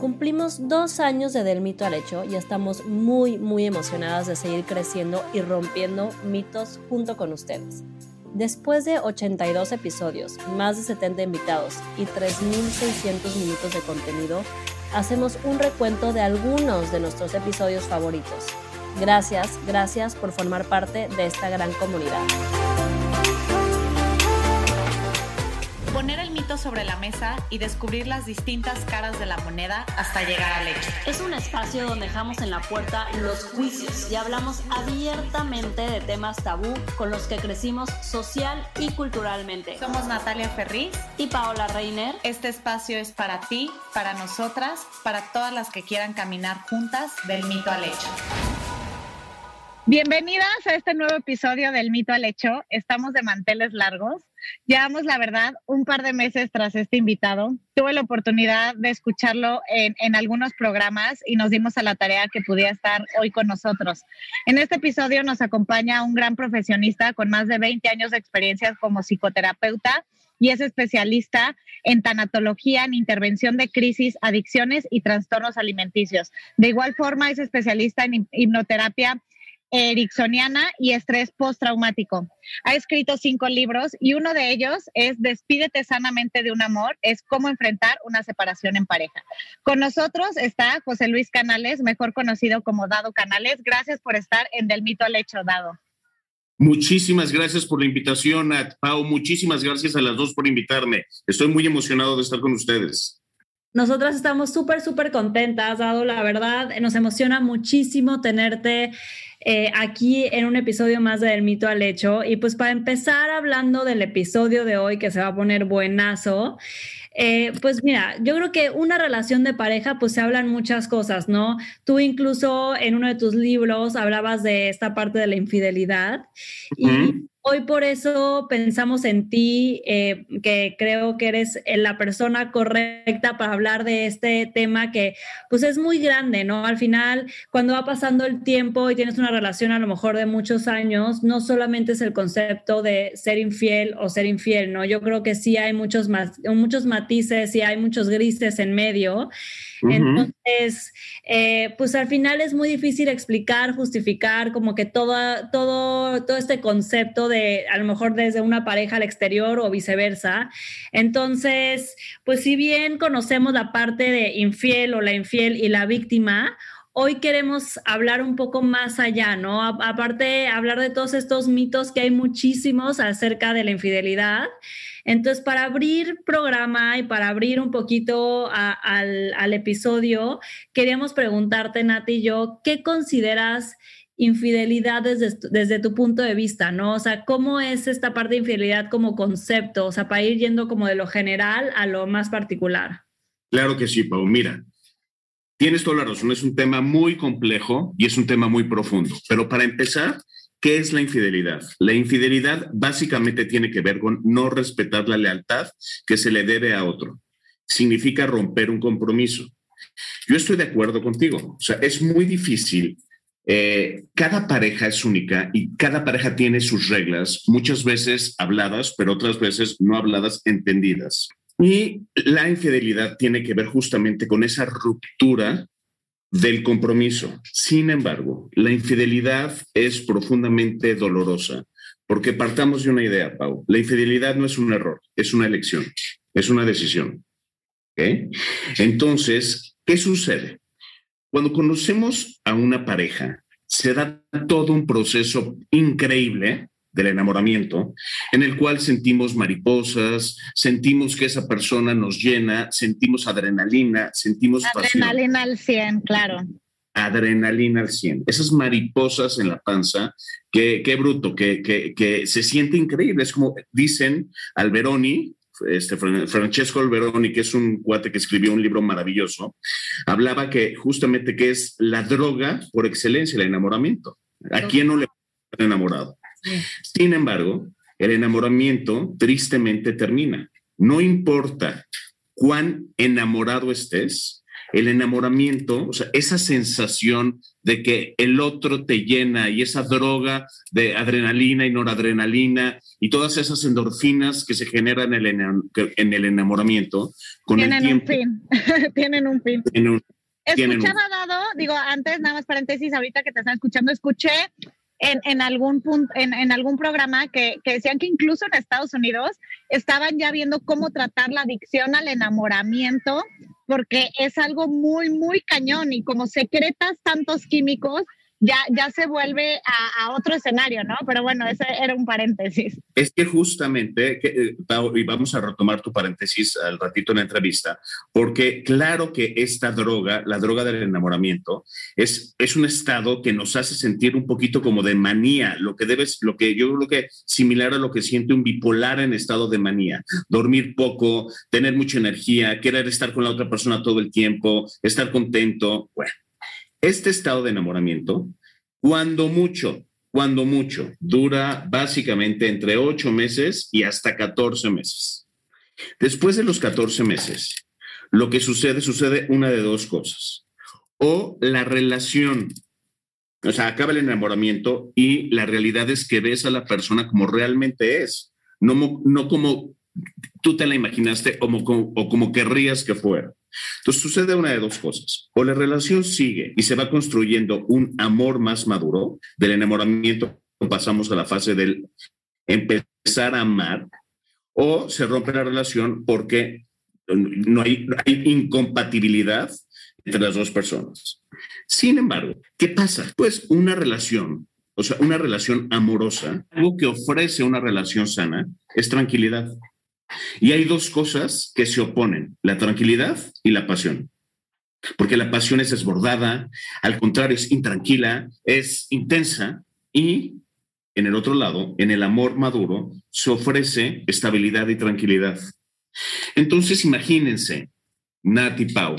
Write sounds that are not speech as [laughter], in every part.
cumplimos dos años de Del Mito al Hecho y estamos muy, muy emocionadas de seguir creciendo y rompiendo mitos junto con ustedes. Después de 82 episodios, más de 70 invitados y 3.600 minutos de contenido, hacemos un recuento de algunos de nuestros episodios favoritos. Gracias, gracias por formar parte de esta gran comunidad. Poner el mito sobre la mesa y descubrir las distintas caras de la moneda hasta llegar al hecho. Es un espacio donde dejamos en la puerta los juicios y hablamos abiertamente de temas tabú con los que crecimos social y culturalmente. Somos Natalia Ferriz y Paola Reiner. Este espacio es para ti, para nosotras, para todas las que quieran caminar juntas del mito al hecho. Bienvenidas a este nuevo episodio del Mito al Hecho. Estamos de manteles largos. Llevamos, la verdad, un par de meses tras este invitado. Tuve la oportunidad de escucharlo en, en, algunos programas y nos dimos a la tarea que pudiera estar hoy con nosotros. En este episodio nos acompaña un gran profesionista con más de 20 años de experiencia como psicoterapeuta y es especialista en tanatología, en intervención de crisis, adicciones y trastornos alimenticios. De igual forma, es especialista en hipnoterapia ericksoniana y estrés postraumático. Ha escrito cinco libros y uno de ellos es Despídete sanamente de un amor, es cómo enfrentar una separación en pareja. Con nosotros está José Luis Canales, mejor conocido como Dado Canales. Gracias por estar en Del Mito al Hecho, Dado. Muchísimas gracias por la invitación, Pau. Muchísimas gracias a las dos por invitarme. Estoy muy emocionado de estar con ustedes. Nosotras estamos súper, súper contentas, Dado. La verdad, nos emociona muchísimo tenerte eh, aquí en un episodio más de Del Mito al Hecho. Y pues para empezar hablando del episodio de hoy, que se va a poner buenazo. Eh, pues mira, yo creo que una relación de pareja, pues se hablan muchas cosas, ¿no? Tú incluso en uno de tus libros hablabas de esta parte de la infidelidad y Hoy por eso pensamos en ti, eh, que creo que eres eh, la persona correcta para hablar de este tema que pues es muy grande, ¿no? Al final, cuando va pasando el tiempo y tienes una relación a lo mejor de muchos años, no solamente es el concepto de ser infiel o ser infiel, ¿no? Yo creo que sí hay muchos, muchos matices y hay muchos grises en medio. Entonces, eh, pues al final es muy difícil explicar, justificar como que todo, todo, todo este concepto de a lo mejor desde una pareja al exterior o viceversa. Entonces, pues si bien conocemos la parte de infiel o la infiel y la víctima, hoy queremos hablar un poco más allá, ¿no? aparte, hablar de todos estos mitos que hay muchísimos acerca de la infidelidad. Entonces, para abrir programa y para abrir un poquito al, episodio, queríamos preguntarte, Nati y yo, ¿qué consideras infidelidad desde, desde tu punto de vista, ¿no? O sea, ¿cómo es esta parte de infidelidad como concepto? O sea, para ir yendo como de lo general a lo más particular. Claro que sí, Pau. Mira, tienes toda la razón, es un tema muy complejo y es un tema muy profundo. Pero para empezar, ¿qué es la infidelidad? La infidelidad básicamente tiene que ver con no respetar la lealtad que se le debe a otro. Significa romper un compromiso. Yo estoy de acuerdo contigo. O sea, es muy difícil eh, cada pareja es única y cada pareja tiene sus reglas, muchas veces habladas, pero otras veces no habladas, entendidas. Y la infidelidad tiene que ver justamente con esa ruptura del compromiso. Sin embargo, la infidelidad es profundamente dolorosa, porque partamos de una idea, Pau. La infidelidad no es un error, es una elección, es una decisión. Entonces, ¿qué sucede? Cuando conocemos a una pareja, se da todo un proceso increíble del enamoramiento, en el cual sentimos mariposas, sentimos que esa persona nos llena, sentimos adrenalina, sentimos adrenalina al 100, claro. Adrenalina al 100. Esas mariposas en la panza, qué, qué bruto, que, que, que se siente increíble. Es como dicen Alberoni, este, Francesco Alberoni, que es un cuate que escribió un libro maravilloso, hablaba que justamente que es la droga por excelencia, el enamoramiento. ¿A quién no le enamorado? Sin embargo, el enamoramiento tristemente termina. No importa cuán enamorado estés, el enamoramiento, o sea, esa sensación de que el otro te llena y esa droga de adrenalina y noradrenalina y todas esas endorfinas que se generan en el, en el enamoramiento, con tienen el tiempo, [laughs] un fin, tienen un fin. Tienen Escuchaba dado, digo, antes, nada más paréntesis, ahorita que te están escuchando, escuché en, en algún punto, en, en, algún programa que, que, decían que incluso en Estados Unidos estaban ya viendo cómo tratar la adicción al enamoramiento, porque es algo muy, muy cañón y como secretas tantos químicos, ya, ya se vuelve a, otro escenario, ¿no? Pero bueno, ese era un paréntesis. Es que justamente, eh, y vamos a retomar tu paréntesis al ratito en la entrevista, porque claro que esta droga, la droga del enamoramiento, es, es un estado que nos hace sentir un poquito como de manía, lo que debes, lo que yo creo que similar a lo que siente un bipolar en estado de manía, dormir poco, tener mucha energía, querer estar con la otra persona todo el tiempo, estar contento, bueno este estado de enamoramiento, cuando mucho, cuando mucho, dura básicamente entre ocho meses y hasta 14 meses. Después de los 14 meses, lo que sucede, sucede una de dos cosas. O la relación, o sea, acaba el enamoramiento y la realidad es que ves a la persona como realmente es, no, como tú te la imaginaste o como querrías que fuera. Entonces sucede una de dos cosas. O la relación sigue y se va construyendo un amor más maduro, del enamoramiento pasamos a la fase del empezar a amar, o se rompe la relación porque no hay, incompatibilidad entre las dos personas. Sin embargo, ¿qué pasa? Pues una relación, o sea, una relación amorosa, algo que ofrece una relación sana, es tranquilidad. Y hay dos cosas que se oponen, la tranquilidad y la pasión. Porque la pasión es desbordada, al contrario, es intranquila, es intensa y en el otro lado, en el amor maduro, se ofrece estabilidad y tranquilidad. Entonces, imagínense, Nati Pau,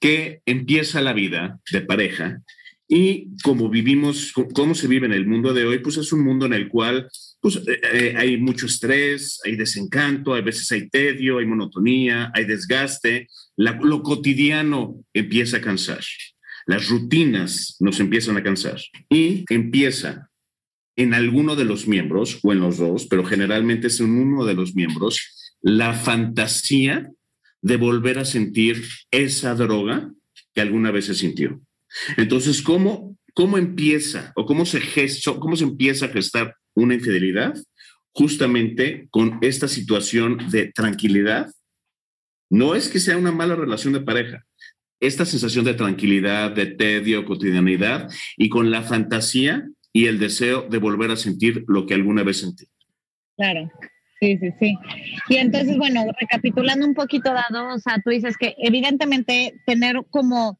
que empieza la vida de pareja y como vivimos, cómo se vive en el mundo de hoy, pues es un mundo en el cual pues eh, eh, hay mucho estrés, hay desencanto, a veces hay tedio, hay monotonía, hay desgaste. lo cotidiano empieza a cansar. Las rutinas nos empiezan a cansar y empieza en alguno de los miembros o en los dos, pero generalmente es en uno de los miembros, la fantasía de volver a sentir esa droga que alguna vez se sintió. Entonces, ¿cómo, cómo empieza o cómo se, gesto, cómo se empieza a gestar una infidelidad justamente con esta situación de tranquilidad. No es que sea una mala relación de pareja, esta sensación de tranquilidad, de tedio, cotidianidad y con la fantasía y el deseo de volver a sentir lo que alguna vez sentí. Claro. Sí, sí, sí. Y entonces, bueno, recapitulando un poquito, Dado, o sea, tú dices que evidentemente tener como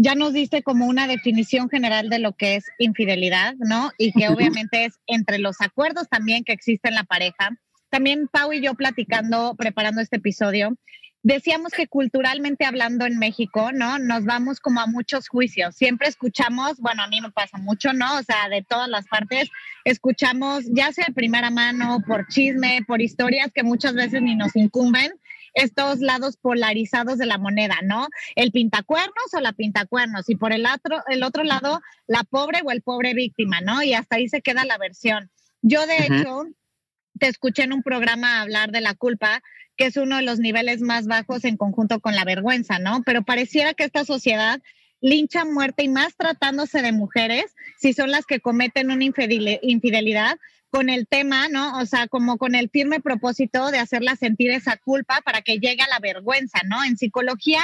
ya nos diste como una definición general de lo que es infidelidad, ¿no? Y que obviamente es entre los acuerdos también que existen en la pareja. También Pau y yo platicando, preparando este episodio, decíamos que culturalmente hablando en México, ¿no? Nos vamos como a muchos juicios. Siempre escuchamos, bueno, a mí me pasa mucho, ¿no? O sea, de todas las partes, escuchamos ya sea de primera mano, por chisme, por historias que muchas veces ni nos incumben, estos lados polarizados de la moneda, ¿no? El pintacuernos o la pintacuernos y por el otro, el otro lado, la pobre o el pobre víctima, ¿no? Y hasta ahí se queda la versión. Yo, de hecho, te escuché en un programa hablar de la culpa, que es uno de los niveles más bajos en conjunto con la vergüenza, ¿no? Pero pareciera que esta sociedad lincha muerte y más tratándose de mujeres, si son las que cometen una infidelidad, con el tema, ¿no? O sea, como con el firme propósito de hacerla sentir esa culpa para que llegue a la vergüenza, ¿no? En psicología,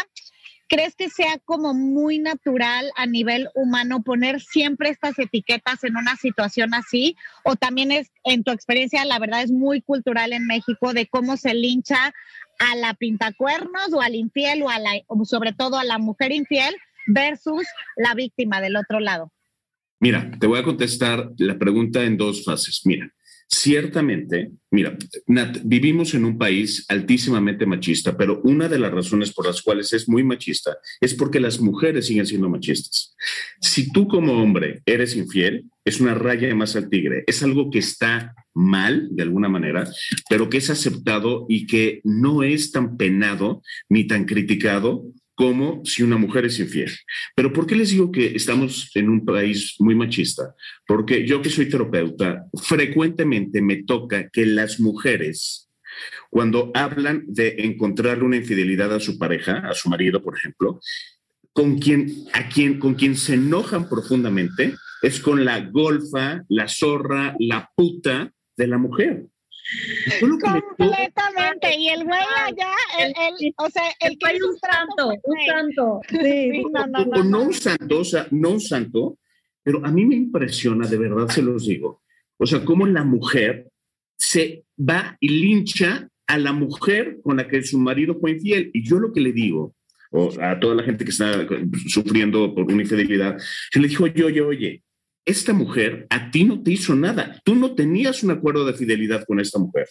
¿crees que sea como muy natural a nivel humano poner siempre estas etiquetas en una situación así? ¿O también es, en tu experiencia, la verdad es muy cultural en México de cómo se lincha a la pintacuernos o al infiel o, a la, sobre todo a la mujer infiel versus la víctima del otro lado? Mira, te voy a contestar la pregunta en dos fases. Mira, ciertamente, mira, Nat, vivimos en un país altísimamente machista, pero una de las razones por las cuales es muy machista es porque las mujeres siguen siendo machistas. Si tú como hombre eres infiel, es una raya más al tigre, es algo que está mal de alguna manera, pero que es aceptado y que no es tan penado ni tan criticado como si una mujer es infiel. Pero ¿por qué les digo que estamos en un país muy machista? Porque yo que soy terapeuta, frecuentemente me toca que las mujeres, cuando hablan de encontrar una infidelidad a su pareja, a su marido, por ejemplo, con quien, a quien, con quien se enojan profundamente es con la golfa, la zorra, la puta de la mujer. Completamente. Y el güey allá, el, o sea, el, que es un santo, un santo. Sí. no, no, no, un santo, o sea, no un santo, pero a mí me impresiona, de verdad se los digo. O sea, cómo la mujer se va y lincha a la mujer con la que su marido fue infiel. Y yo lo que le digo, o a toda la gente que está sufriendo por una infidelidad, yo le digo, oye, oye, oye, esta mujer a ti no te hizo nada. Tú no tenías un acuerdo de fidelidad con esta mujer.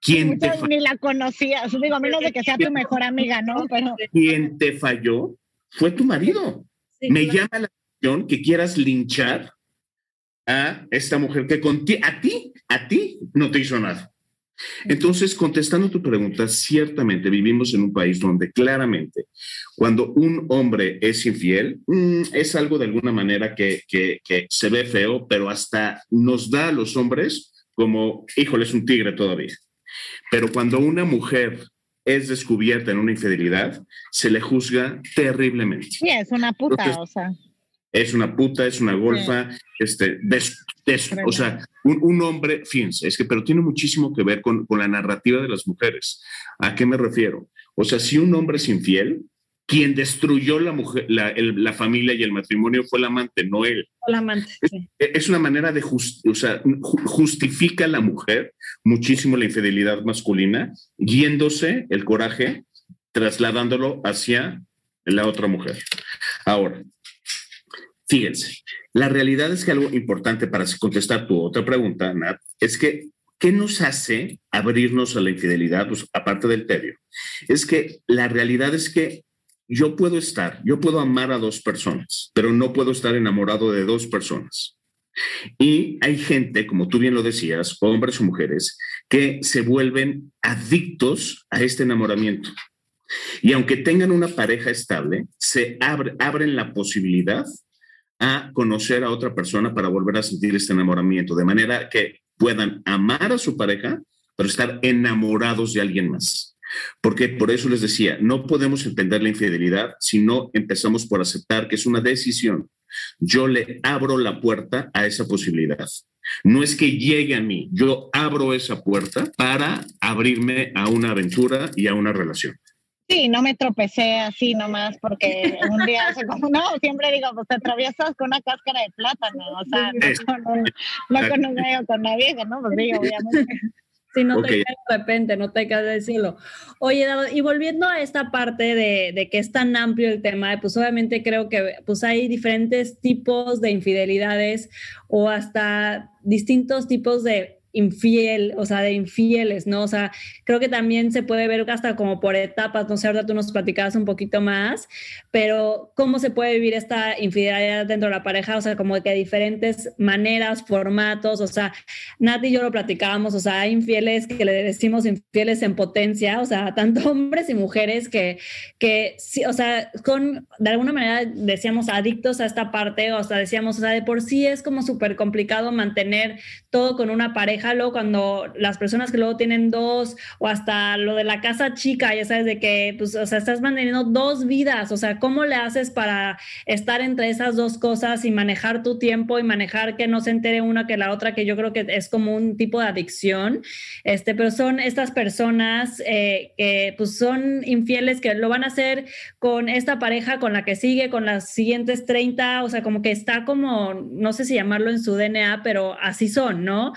¿Quién te ni la conocías, digo, a menos de que sea tu mejor amiga, ¿no? Pero... Quien te falló fue tu marido. Me llama la atención que quieras linchar a esta mujer que a ti, a ti no te hizo nada. Entonces, contestando tu pregunta, ciertamente vivimos en un país donde claramente cuando un hombre es infiel, mm, es algo de alguna manera que, se ve feo, pero hasta nos da a los hombres como, híjole, es un tigre todavía. Pero cuando una mujer es descubierta en una infidelidad, se le juzga terriblemente. Sí, es una puta, o sea es una puta, es una golfa, este, o sea, un, hombre, fíjense, es que, pero tiene muchísimo que ver con, la narrativa de las mujeres. ¿A qué me refiero? O sea, si un hombre es infiel, quien destruyó la, mujer, la, familia y el matrimonio fue el amante, no él. El amante. Es, una manera de, o sea, justifica a la mujer muchísimo la infidelidad masculina, yéndose el coraje, trasladándolo hacia la otra mujer. Ahora, Fíjense, la realidad es que algo importante para contestar tu otra pregunta, Nat, es que ¿qué nos hace abrirnos a la infidelidad, pues, aparte del tedio? Es que la realidad es que yo puedo estar, yo puedo amar a dos personas, pero no puedo estar enamorado de dos personas. Y hay gente, como tú bien lo decías, hombres o mujeres, que se vuelven adictos a este enamoramiento. Y aunque tengan una pareja estable, se abren la posibilidad a conocer a otra persona para volver a sentir este enamoramiento, de manera que puedan amar a su pareja, pero estar enamorados de alguien más. Porque por eso les decía, no podemos entender la infidelidad si no empezamos por aceptar que es una decisión. Yo le abro la puerta a esa posibilidad. No es que llegue a mí, yo abro esa puerta para abrirme a una aventura y a una relación. Sí, no me tropecé así nomás porque un día, como, no, siempre digo, pues te atraviesas con una cáscara de plátano, o sea, no con, un, no con un medio con una vieja, ¿no? Pues digo, obviamente. Si no te cae de repente, no te cae de decirlo. Oye, y volviendo a esta parte de, de, que es tan amplio el tema, pues obviamente creo que pues hay diferentes tipos de infidelidades o hasta distintos tipos de infiel, o sea, de infieles, ¿no? O sea, creo que también se puede ver hasta como por etapas, no sé, ahora tú nos platicabas un poquito más, pero cómo se puede vivir esta infidelidad dentro de la pareja, o sea, como que diferentes maneras, formatos, o sea, Nati y yo lo platicábamos, o sea, hay infieles que le decimos infieles en potencia, o sea, tanto hombres y mujeres que, que sí, o sea, con, de alguna manera decíamos adictos a esta parte, o sea, decíamos, o sea, de por sí es como súper complicado mantener todo con una pareja déjalo cuando las personas que luego tienen dos o hasta lo de la casa chica, ya sabes, de que, pues, o sea, estás manteniendo dos vidas, o sea, ¿cómo le haces para estar entre esas dos cosas y manejar tu tiempo y manejar que no se entere una que la otra, que yo creo que es como un tipo de adicción, este, pero son estas personas eh, que pues son infieles que lo van a hacer con esta pareja, con la que sigue, con las siguientes 30, o sea, como que está como, no sé si llamarlo en su DNA, pero así son, ¿no?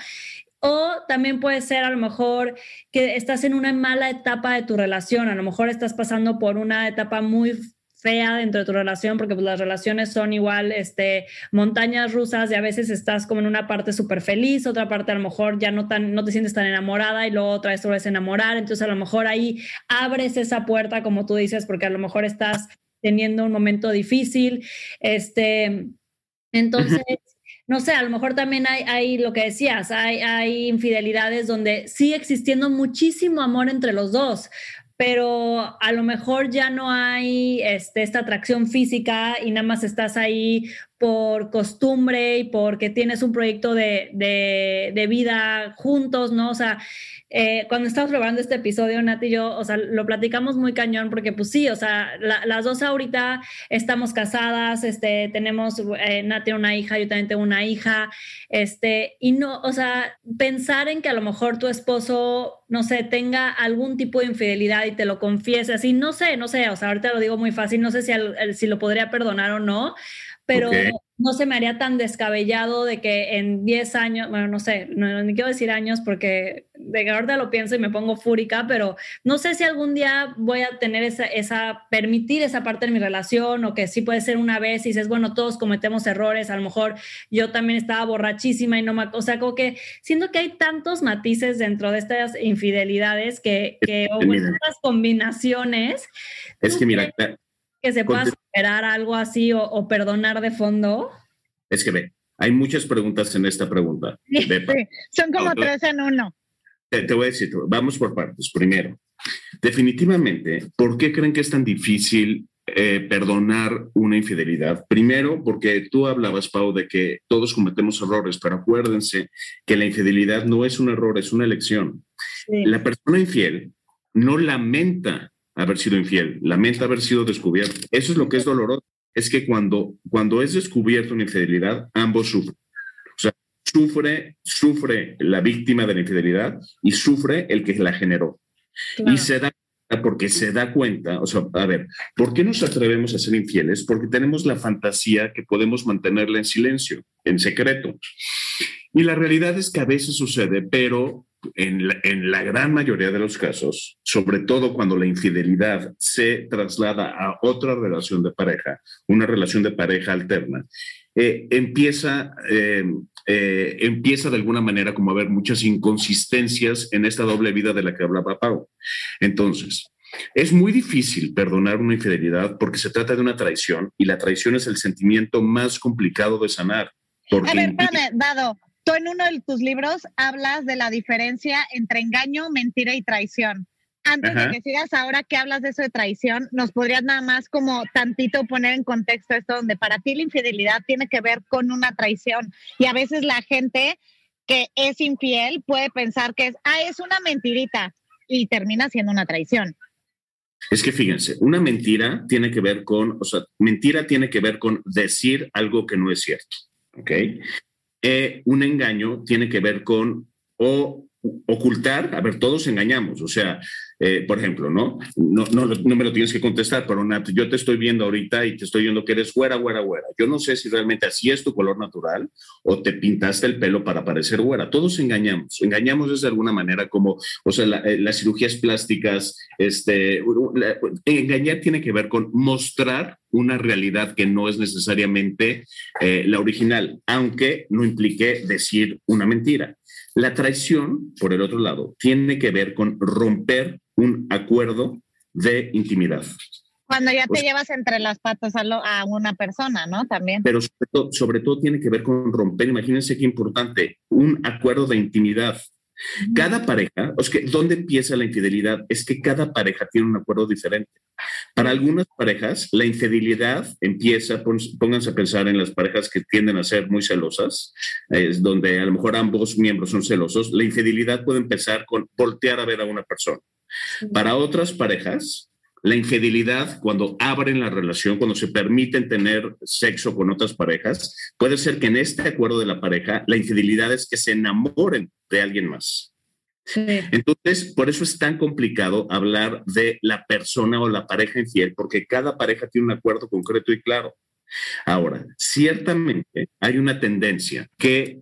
O también puede ser a lo mejor que estás en una mala etapa de tu relación, a lo mejor estás pasando por una etapa muy fea dentro de tu relación, porque pues, las relaciones son igual este, montañas rusas y a veces estás como en una parte súper feliz, otra parte a lo mejor ya no, tan, no te sientes tan enamorada y luego otra vez te vuelves a enamorar, entonces a lo mejor ahí abres esa puerta, como tú dices, porque a lo mejor estás teniendo un momento difícil, este, entonces no sé, a lo mejor también hay, hay lo que decías, hay, hay infidelidades donde sigue existiendo muchísimo amor entre los dos, pero a lo mejor ya no hay este, esta atracción física y nada más estás ahí por costumbre y porque tienes un proyecto de, de, vida juntos, ¿no? O sea, eh, cuando estamos grabando este episodio, Nati y yo, o sea, lo platicamos muy cañón porque pues sí, o sea, las dos ahorita estamos casadas, este, tenemos, eh, Nati una hija, yo también tengo una hija, este, y no, o sea, pensar en que a lo mejor tu esposo, no sé, tenga algún tipo de infidelidad y te lo confiese así, no sé, no sé, o sea, ahorita lo digo muy fácil, no sé si, si lo podría perdonar o no, pero no se me haría tan descabellado de que en 10 años, bueno, no sé, no, ni quiero decir años porque de ahorita lo pienso y me pongo fúrica, pero no sé si algún día voy a tener esa, esa, permitir esa parte de mi relación o que sí puede ser una vez y dices, bueno, todos cometemos errores, a lo mejor yo también estaba borrachísima y no me, o sea, como que siento que hay tantos matices dentro de estas infidelidades que, que o estas combinaciones. Es que mira, que se pueda superar algo así o, perdonar de fondo? Es que ve, hay muchas preguntas en esta pregunta. [laughs] Sí, son como tres en uno. Te, voy a decir, vamos por partes. Primero, definitivamente, ¿por qué creen que es tan difícil eh, perdonar una infidelidad? Primero, porque tú hablabas, Pau, de que todos cometemos errores, pero acuérdense que la infidelidad no es un error, es una elección. La persona infiel no lamenta haber sido infiel, lamenta haber sido descubierto. Eso es lo que es doloroso, es que cuando, cuando es descubierto una infidelidad, ambos sufren. O sea, sufre, sufre la víctima de la infidelidad y sufre el que la generó. Y se da porque se da cuenta, o sea, a ver, ¿por qué nos atrevemos a ser infieles? Porque tenemos la fantasía que podemos mantenerla en silencio, en secreto. Y la realidad es que a veces sucede, pero en la, gran mayoría de los casos, sobre todo cuando la infidelidad se traslada a otra relación de pareja, una relación de pareja alterna, eh, empieza, eh, eh, empieza de alguna manera como a haber muchas inconsistencias en esta doble vida de la que hablaba Pau. Entonces, es muy difícil perdonar una infidelidad porque se trata de una traición y la traición es el sentimiento más complicado de sanar. a ver, espérame, Dado, Tú en uno de tus libros hablas de la diferencia entre engaño, mentira y traición. Antes de que sigas ahora que hablas de eso de traición, ¿nos podrías nada más como tantito poner en contexto esto donde para ti la infidelidad tiene que ver con una traición? Y a veces la gente que es infiel puede pensar que es, ah, es una mentirita y termina siendo una traición. Es que fíjense, una mentira tiene que ver con, o sea, mentira tiene que ver con decir algo que no es cierto, ¿ok? Eh, un engaño tiene que ver con o ocultar, a ver, todos engañamos, o sea, eh, por ejemplo, ¿no? No, ¿no? no me lo tienes que contestar, pero Nat, yo te estoy viendo ahorita y te estoy viendo que eres güera, güera, güera. Yo no sé si realmente así es tu color natural o te pintaste el pelo para parecer güera. Todos engañamos, engañamos de alguna manera como, o sea, eh, las cirugías plásticas, este, engañar tiene que ver con mostrar una realidad que no es necesariamente eh, la original, aunque no implique decir una mentira. La traición, por el otro lado, tiene que ver con romper un acuerdo de intimidad. Cuando ya te llevas entre las patas a, una persona, ¿no? También. Pero sobre todo, tiene que ver con romper, imagínense qué importante, un acuerdo de intimidad. Cada pareja, es que ¿dónde empieza la infidelidad? Es que cada pareja tiene un acuerdo diferente. Para algunas parejas, la infidelidad empieza, pónganse a pensar en las parejas que tienden a ser muy celosas, es donde a lo mejor ambos miembros son celosos. La infidelidad puede empezar con voltear a ver a una persona. Para otras parejas, la infidelidad, cuando abren la relación, cuando se permiten tener sexo con otras parejas, puede ser que en este acuerdo de la pareja, la infidelidad es que se enamoren de alguien más. Entonces, por eso es tan complicado hablar de la persona o la pareja infiel, porque cada pareja tiene un acuerdo concreto y claro. Ahora, ciertamente hay una tendencia que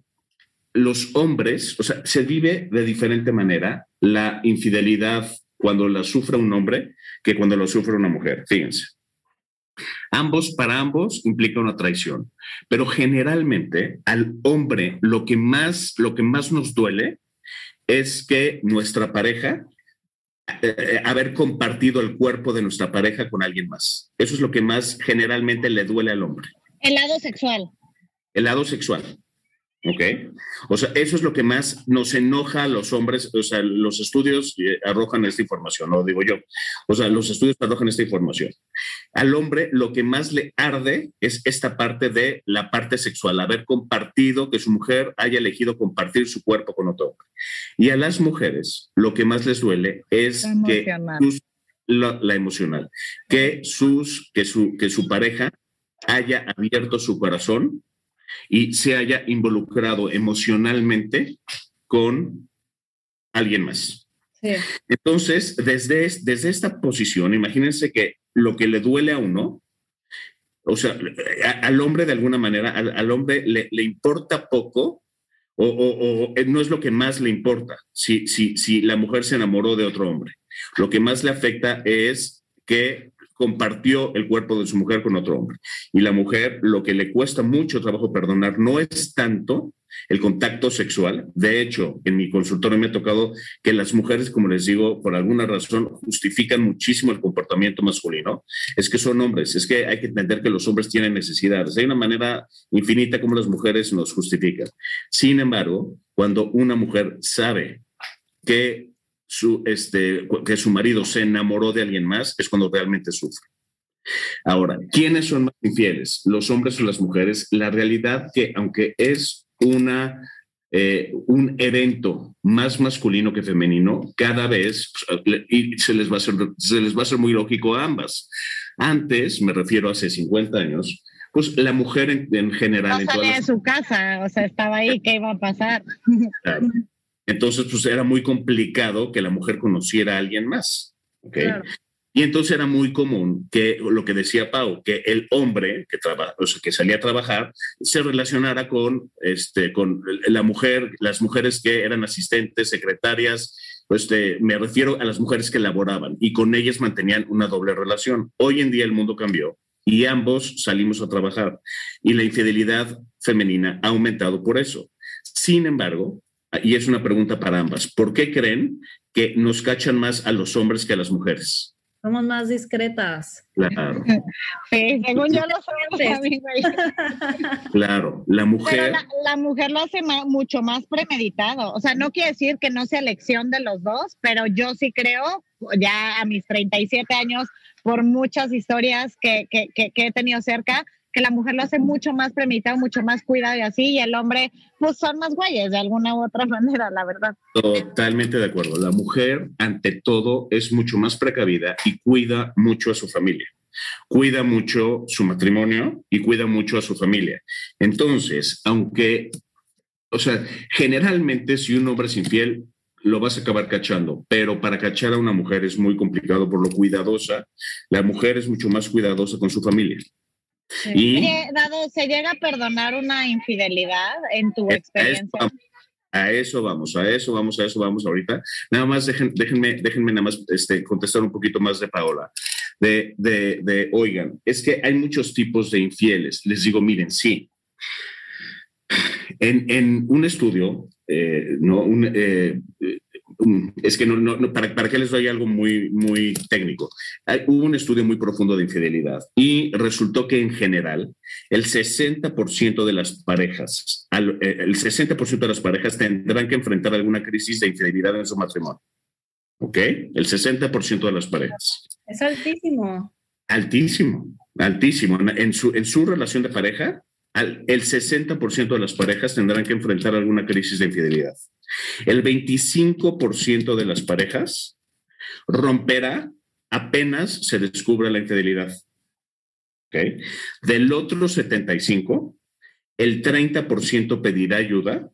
los hombres, o sea, se vive de diferente manera la infidelidad cuando la sufre un hombre que cuando lo sufre una mujer. Fíjense. Ambos, para ambos, implica una traición. Pero generalmente al hombre lo que más, lo que más nos duele es que nuestra pareja, eh, eh, haber compartido el cuerpo de nuestra pareja con alguien más. Eso es lo que más generalmente le duele al hombre. El lado sexual. El lado sexual. ¿Ok? O sea, eso es lo que más nos enoja a los hombres. O sea, los estudios eh, arrojan esta información, no digo yo. O sea, los estudios arrojan esta información. Al hombre lo que más le arde es esta parte de la parte sexual, haber compartido, que su mujer haya elegido compartir su cuerpo con otro hombre. Y a las mujeres lo que más les duele es que la, emocional, que, sus, que, su, que su pareja haya abierto su corazón y se haya involucrado emocionalmente con alguien más. Entonces, desde, desde esta posición, imagínense que lo que le duele a uno, o sea, al hombre de alguna manera, al, hombre le, importa poco o, o, no es lo que más le importa si, si, si la mujer se enamoró de otro hombre. Lo que más le afecta es que compartió el cuerpo de su mujer con otro hombre. Y la mujer lo que le cuesta mucho trabajo perdonar no es tanto el contacto sexual. De hecho, en mi consultorio me ha tocado que las mujeres, como les digo, por alguna razón justifican muchísimo el comportamiento masculino. Es que son hombres, es que hay que entender que los hombres tienen necesidades. Hay una manera infinita como las mujeres nos justifican. Sin embargo, cuando una mujer sabe que su, este, que su marido se enamoró de alguien más, es cuando realmente sufre. Ahora, ¿quiénes son más infieles? ¿Los hombres o las mujeres? La realidad que, aunque es una, eh, un evento más masculino que femenino, cada vez, y se les, va a ser, se les va a ser muy lógico a ambas. Antes, me refiero a hace 50 años, pues la mujer en, general... No salía de su casa, o sea, estaba ahí, ¿qué iba a pasar? Entonces, pues era muy complicado que la mujer conociera a alguien más. Y entonces era muy común que lo que decía Pau, que el hombre que, o sea, que salía a trabajar se relacionara con, este, con la mujer, las mujeres que eran asistentes, secretarias, pues me refiero a las mujeres que laboraban y con ellas mantenían una doble relación. Hoy en día el mundo cambió y ambos salimos a trabajar y la infidelidad femenina ha aumentado por eso. Sin embargo, y es una pregunta para ambas. ¿Por qué creen que nos cachan más a los hombres que a las mujeres? Somos más discretas. Claro. [laughs] Sí, según yo lo soy. [laughs] claro, la mujer. la, mujer lo hace mucho más premeditado. O sea, no quiere decir que no sea elección de los dos, pero yo sí creo, ya a mis 37 años, por muchas historias que, que, que he tenido cerca, que la mujer lo hace mucho más premeditado, mucho más cuidado y así, y el hombre, pues son más güeyes de alguna u otra [laughs] manera, la verdad. Totalmente de acuerdo. La mujer, ante todo, es mucho más precavida y cuida mucho a su familia. Cuida mucho su matrimonio y cuida mucho a su familia. Entonces, aunque, o sea, generalmente si un hombre es infiel, lo vas a acabar cachando, pero para cachar a una mujer es muy complicado por lo cuidadosa. La mujer es mucho más cuidadosa con su familia. Y, Dado, ¿se llega a perdonar una infidelidad en tu experiencia? A eso vamos, a eso vamos, a eso vamos ahorita. Nada más déjenme, déjenme nada más este, contestar un poquito más de Paola. De, de, de, oigan, es que hay muchos tipos de infieles. Les digo, miren, sí. En, en un estudio, eh, no, un, eh, es que no, no, para, para que les doy algo muy, muy técnico. Hay, hubo un estudio muy profundo de infidelidad y resultó que en general el 60% de las parejas, eh, el 60% de las parejas tendrán que enfrentar alguna crisis de infidelidad en su matrimonio. ¿Ok? El 60% de las parejas. Es altísimo. Altísimo, altísimo. En su, en su relación de pareja, el 60% de las parejas tendrán que enfrentar alguna crisis de infidelidad. El 25% de las parejas romperá apenas se descubre la infidelidad. Del otro 75, el 30% pedirá ayuda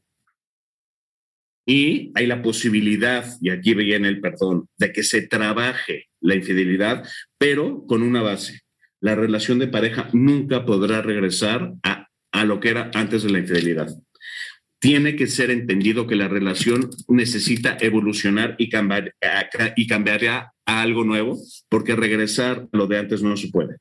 y hay la posibilidad, y aquí viene el perdón, de que se trabaje la infidelidad, pero con una base. La relación de pareja nunca podrá regresar a, a lo que era antes de la infidelidad. Tiene que ser entendido que la relación necesita evolucionar y cambiar, y cambiar a algo nuevo, porque regresar a lo de antes no se puede,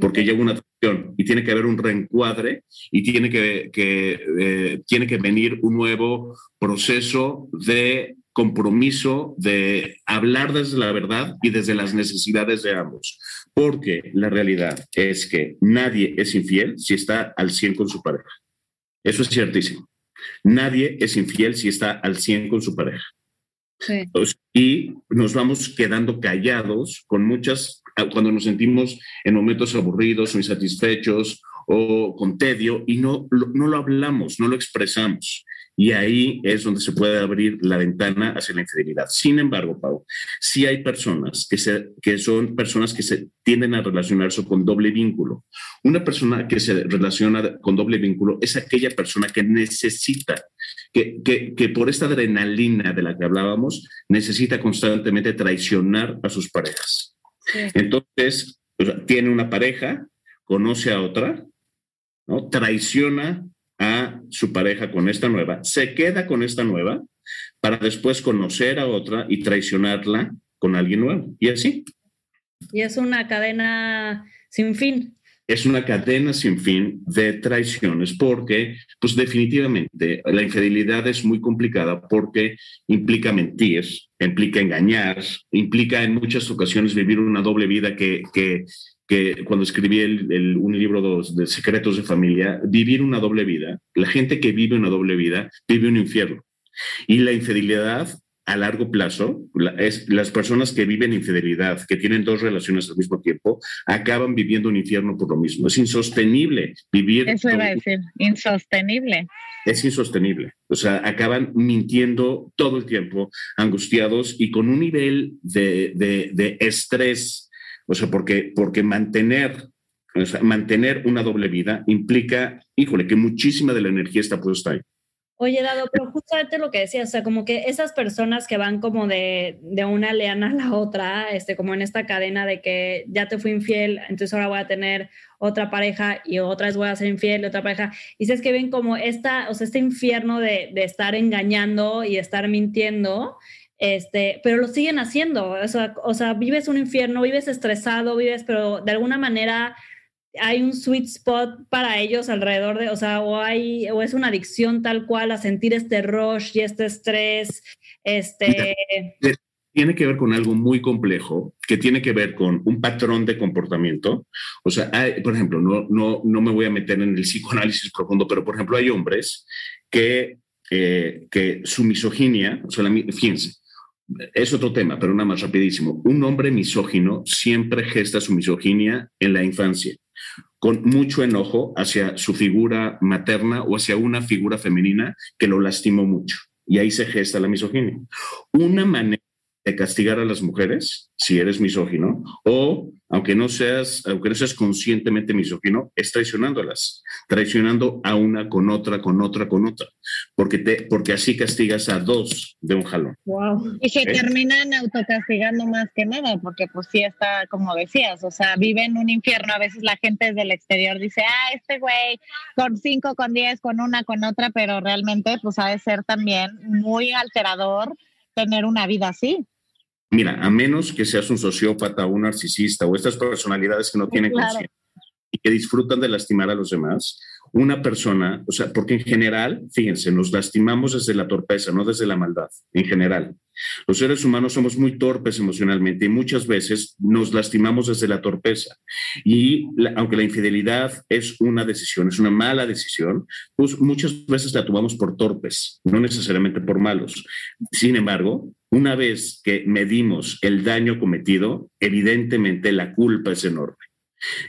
porque llega una transición y tiene que haber un reencuadre y tiene que, eh, tiene que venir un nuevo proceso de compromiso de hablar desde la verdad y desde las necesidades de ambos, porque la realidad es que nadie es infiel si está al 100 con su pareja. Eso es ciertísimo. Nadie es infiel si está al 100 con su pareja. Sí. y nos vamos quedando callados con muchas, cuando nos sentimos en momentos aburridos o insatisfechos o con tedio y no, no lo hablamos, no lo expresamos. Y ahí es donde se puede abrir la ventana hacia la infidelidad. Sin embargo, Pau, sí hay personas que, se, que son personas que se tienden a relacionarse con doble vínculo. Una persona que se relaciona con doble vínculo es aquella persona que necesita, que, que, que por esta adrenalina de la que hablábamos, necesita constantemente traicionar a sus parejas. Entonces, tiene una pareja, conoce a otra, ¿no? traiciona su pareja con esta nueva, se queda con esta nueva para después conocer a otra y traicionarla con alguien nuevo. Y así. Y es una cadena sin fin. Es una cadena sin fin de traiciones porque, pues definitivamente, la infidelidad es muy complicada porque implica mentir, implica engañar, implica en muchas ocasiones vivir una doble vida que, que que cuando escribí el, un libro de, secretos de familia, vivir una doble vida, la gente que vive una doble vida vive un infierno. Y la infidelidad a largo plazo, es, las personas que viven infidelidad, que tienen dos relaciones al mismo tiempo, acaban viviendo un infierno por lo mismo. Es insostenible vivir. Eso iba a decir, insostenible. Es insostenible. O sea, acaban mintiendo todo el tiempo, angustiados y con un nivel de, de, de estrés o sea, porque, porque mantener, mantener una doble vida implica, híjole, que muchísima de la energía está puesta ahí. Oye, Dado, pero justamente lo que decías, o sea, como que esas personas que van como de, de, una leana a la otra, este, como en esta cadena de que ya te fui infiel, entonces ahora voy a tener otra pareja y otra vez voy a ser infiel, otra pareja, y si es que ven como esta, o sea, este infierno de, de estar engañando y estar mintiendo, este, pero lo siguen haciendo, o sea, o sea, vives un infierno, vives estresado, vives, pero de alguna manera hay un sweet spot para ellos alrededor de, o sea, o hay, o es una adicción tal cual a sentir este rush y este estrés, este... Tiene que ver con algo muy complejo, que tiene que ver con un patrón de comportamiento. O sea, por ejemplo, no, no, no me voy a meter en el psicoanálisis profundo, pero por ejemplo hay hombres que, eh, que su misoginia, o sea, la, fíjense, es otro tema, pero una más rapidísimo. Un hombre misógino siempre gesta su misoginia en la infancia, con mucho enojo hacia su figura materna o hacia una figura femenina que lo lastimó mucho. Y ahí se gesta la misoginia. Una manera de castigar a las mujeres si eres misógino o aunque no seas aunque no seas conscientemente misógino es traicionándolas traicionando a una con otra con otra con otra porque te porque así castigas a dos de un jalón. Y se terminan autocastigando más que nada porque pues sí está como decías o sea viven un infierno a veces la gente desde el exterior dice ah este güey con cinco con diez con una con otra pero realmente pues ha de ser también muy alterador tener una vida así. Mira, a menos que seas un sociópata o un narcisista o estas personalidades que no tienen conciencia y que disfrutan de lastimar a los demás, una persona, o sea, porque en general, fíjense, nos lastimamos desde la torpeza, no desde la maldad, en general. Los seres humanos somos muy torpes emocionalmente y muchas veces nos lastimamos desde la torpeza. Y aunque la infidelidad es una decisión, es una mala decisión, pues muchas veces la tomamos por torpes, no necesariamente por malos. Sin embargo, una vez que medimos el daño cometido, evidentemente la culpa es enorme.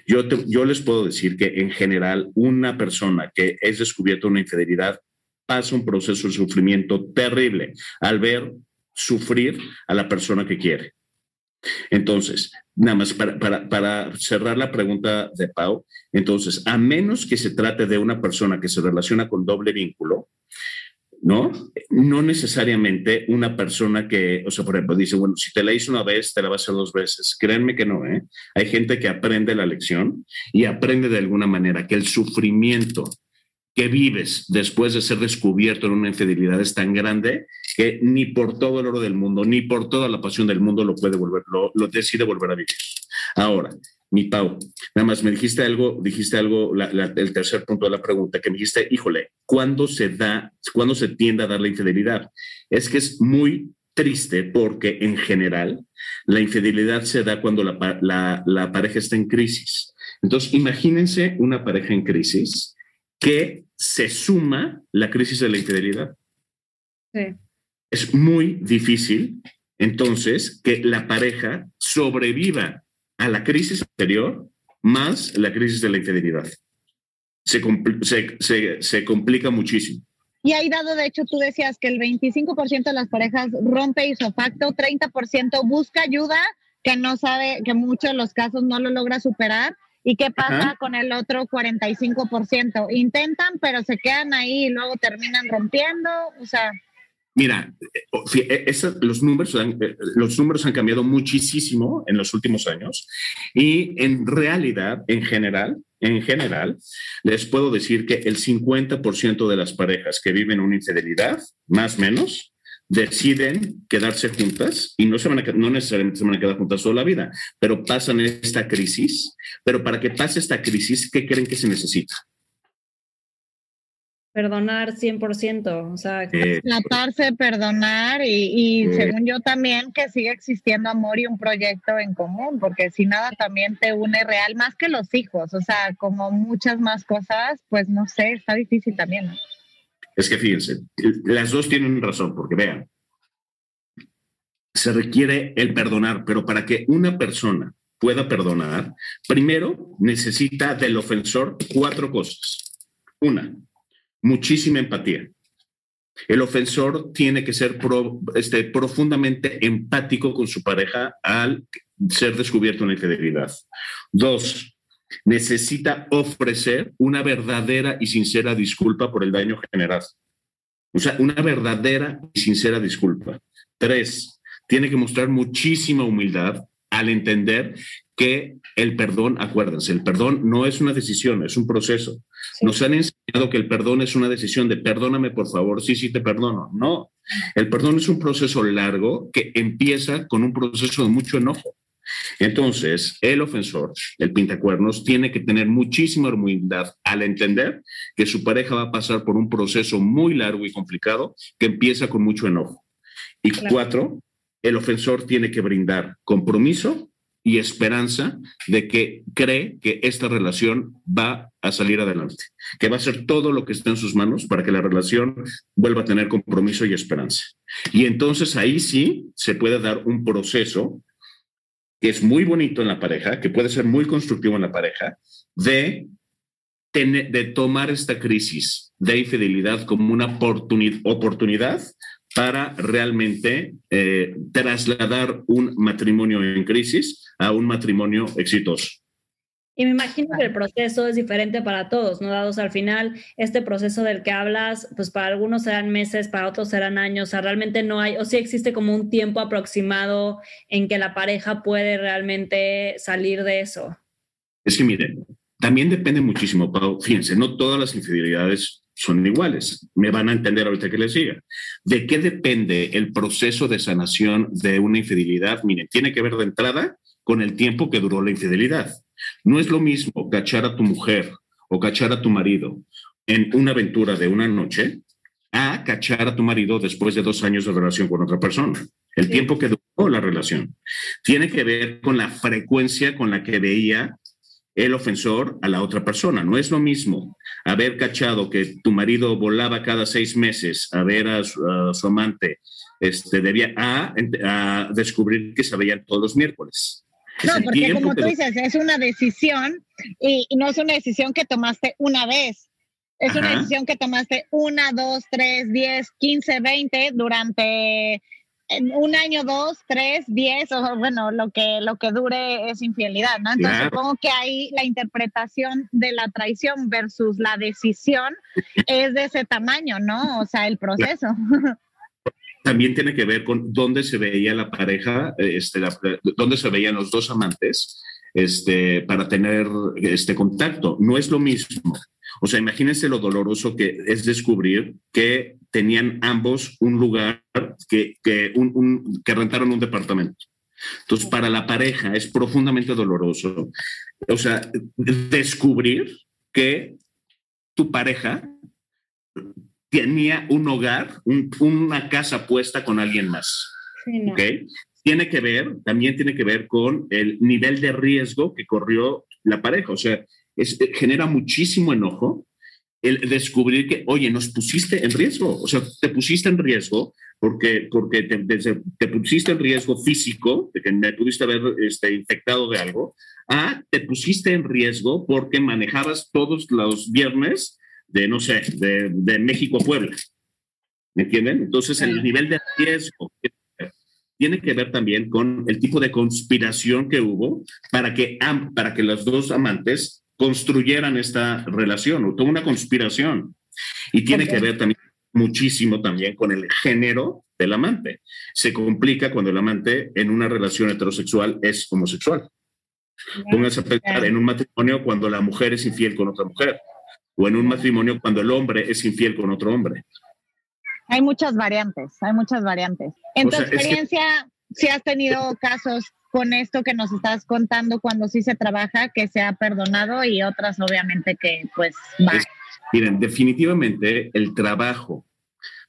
Yo, les puedo decir que en general una persona que es descubierta una infidelidad pasa un proceso de sufrimiento terrible al ver sufrir a la persona que quiere. Entonces, nada más para, para, para, cerrar la pregunta de Pau, entonces, a menos que se trate de una persona que se relaciona con doble vínculo, ¿no? No necesariamente una persona que, o sea, por ejemplo, dice, bueno, si te la hice una vez, te la va a hacer dos veces. Créanme que no, ¿eh? Hay gente que aprende la lección y aprende de alguna manera que el sufrimiento que vives después de ser descubierto en una infidelidad es tan grande que ni por todo el oro del mundo, ni por toda la pasión del mundo lo puede volver, lo, lo decide volver a vivir. Ahora, mi Pau, nada más me dijiste algo, dijiste algo, el tercer punto de la pregunta, que me dijiste, híjole, ¿cuándo se da, cuándo se tiende a dar la infidelidad? Es que es muy triste porque en general la infidelidad se da cuando la, la, la pareja está en crisis. Entonces, imagínense una pareja en crisis que se suma la crisis de la infidelidad. Sí. Es muy difícil entonces que la pareja sobreviva a la crisis anterior más la crisis de la infidelidad. Se, se, se, complica muchísimo. Y ahí dado, de hecho, tú decías que el 25% de las parejas rompe isofacto, 30% busca ayuda, que no sabe, que muchos de los casos no lo logra superar. ¿Y qué pasa con el otro 45%? Intentan, pero se quedan ahí y luego terminan rompiendo. O sea. Mira, eh, eh, los, números han, eh, los números han cambiado muchísimo en los últimos años y en realidad, en general, en general, les puedo decir que el 50% de las parejas que viven una infidelidad, más o menos, deciden quedarse juntas y no, se van a, no necesariamente se van a quedar juntas toda la vida, pero pasan esta crisis. Pero para que pase esta crisis, ¿qué creen que se necesita? Perdonar 100%, o sea, eh, tratarse, perdonar y, eh. según yo también que siga existiendo amor y un proyecto en común, porque si nada también te une real más que los hijos, o sea, como muchas más cosas, pues no sé, está difícil también. Es que fíjense, las dos tienen razón, porque vean, se requiere el perdonar, pero para que una persona pueda perdonar, primero necesita del ofensor cuatro cosas. Una, muchísima empatía. El ofensor tiene que ser este, profundamente empático con su pareja al ser descubierto una infidelidad. Dos, necesita ofrecer una verdadera y sincera disculpa por el daño generado. O sea, una verdadera y sincera disculpa. Tres, tiene que mostrar muchísima humildad al entender que el perdón, acuérdense, el perdón no es una decisión, es un proceso. Nos han enseñado que el perdón es una decisión de perdóname por favor, sí, sí te perdono. No, el perdón es un proceso largo que empieza con un proceso de mucho enojo. Entonces, el ofensor, el pintacuernos, tiene que tener muchísima humildad al entender que su pareja va a pasar por un proceso muy largo y complicado que empieza con mucho enojo. Y cuatro, el ofensor tiene que brindar compromiso y esperanza de que cree que esta relación va a salir adelante, que va a hacer todo lo que está en sus manos para que la relación vuelva a tener compromiso y esperanza. Y entonces ahí sí se puede dar un proceso que es muy bonito en la pareja, que puede ser muy constructivo en la pareja, de, de tomar esta crisis de infidelidad como una oportunidad para realmente eh, trasladar un matrimonio en crisis a un matrimonio exitoso. Y me imagino que el proceso es diferente para todos, ¿no? Dados al final, este proceso del que hablas, pues para algunos serán meses, para otros serán años, o sea, realmente no hay, o sí existe como un tiempo aproximado en que la pareja puede realmente salir de eso. Es que miren, también depende muchísimo, Pau. Fíjense, no todas las infidelidades son iguales. Me van a entender ahorita que les diga. ¿De qué depende el proceso de sanación de una infidelidad? Miren, tiene que ver de entrada con el tiempo que duró la infidelidad. No es lo mismo cachar a tu mujer o cachar a tu marido en una aventura de una noche a cachar a tu marido después de dos años de relación con otra persona. El tiempo que duró la relación. Tiene que ver con la frecuencia con la que veía el ofensor a la otra persona. No es lo mismo haber cachado que tu marido volaba cada seis meses a ver a su, amante, este, debía a, descubrir que se veían todos los miércoles. No, porque como tú dices, es una decisión y, no es una decisión que tomaste una vez. Es una decisión que tomaste una, dos, tres, diez, quince, veinte durante un año, dos, tres, diez, o bueno, lo que, lo que dure es infidelidad, ¿no? Entonces supongo que ahí la interpretación de la traición versus la decisión es de ese tamaño, ¿no? O sea, el proceso. También tiene que ver con dónde se veía la pareja, este, dónde se veían los dos amantes este, para tener este contacto. No es lo mismo. O sea, imagínense lo doloroso que es descubrir que tenían ambos un lugar que, que, un, que rentaron un departamento. Entonces, para la pareja es profundamente doloroso. O sea, descubrir que tu pareja tenía un hogar, una casa puesta con alguien más. Tiene que ver, también tiene que ver con el nivel de riesgo que corrió la pareja. O sea, es, genera muchísimo enojo el descubrir que, oye, nos pusiste en riesgo, o sea, te pusiste en riesgo porque, porque te, te, pusiste en riesgo físico, de que me pudiste haber este, infectado de algo, a te pusiste en riesgo porque manejabas todos los viernes de, no sé, de, de México a Puebla. ¿Me entienden? Entonces, el nivel de riesgo tiene que ver también con el tipo de conspiración que hubo para que, para que los dos amantes construyeran esta relación, o toda una conspiración. Y tiene que ver también muchísimo también con el género del amante. Se complica cuando el amante en una relación heterosexual es homosexual. Pónganse a pensar en un matrimonio cuando la mujer es infiel con otra mujer, o en un matrimonio cuando el hombre es infiel con otro hombre. Hay muchas variantes, hay muchas variantes. En tu experiencia, si has tenido casos con esto que nos estás contando cuando sí se trabaja, que se ha perdonado y otras obviamente que pues va. miren, definitivamente el trabajo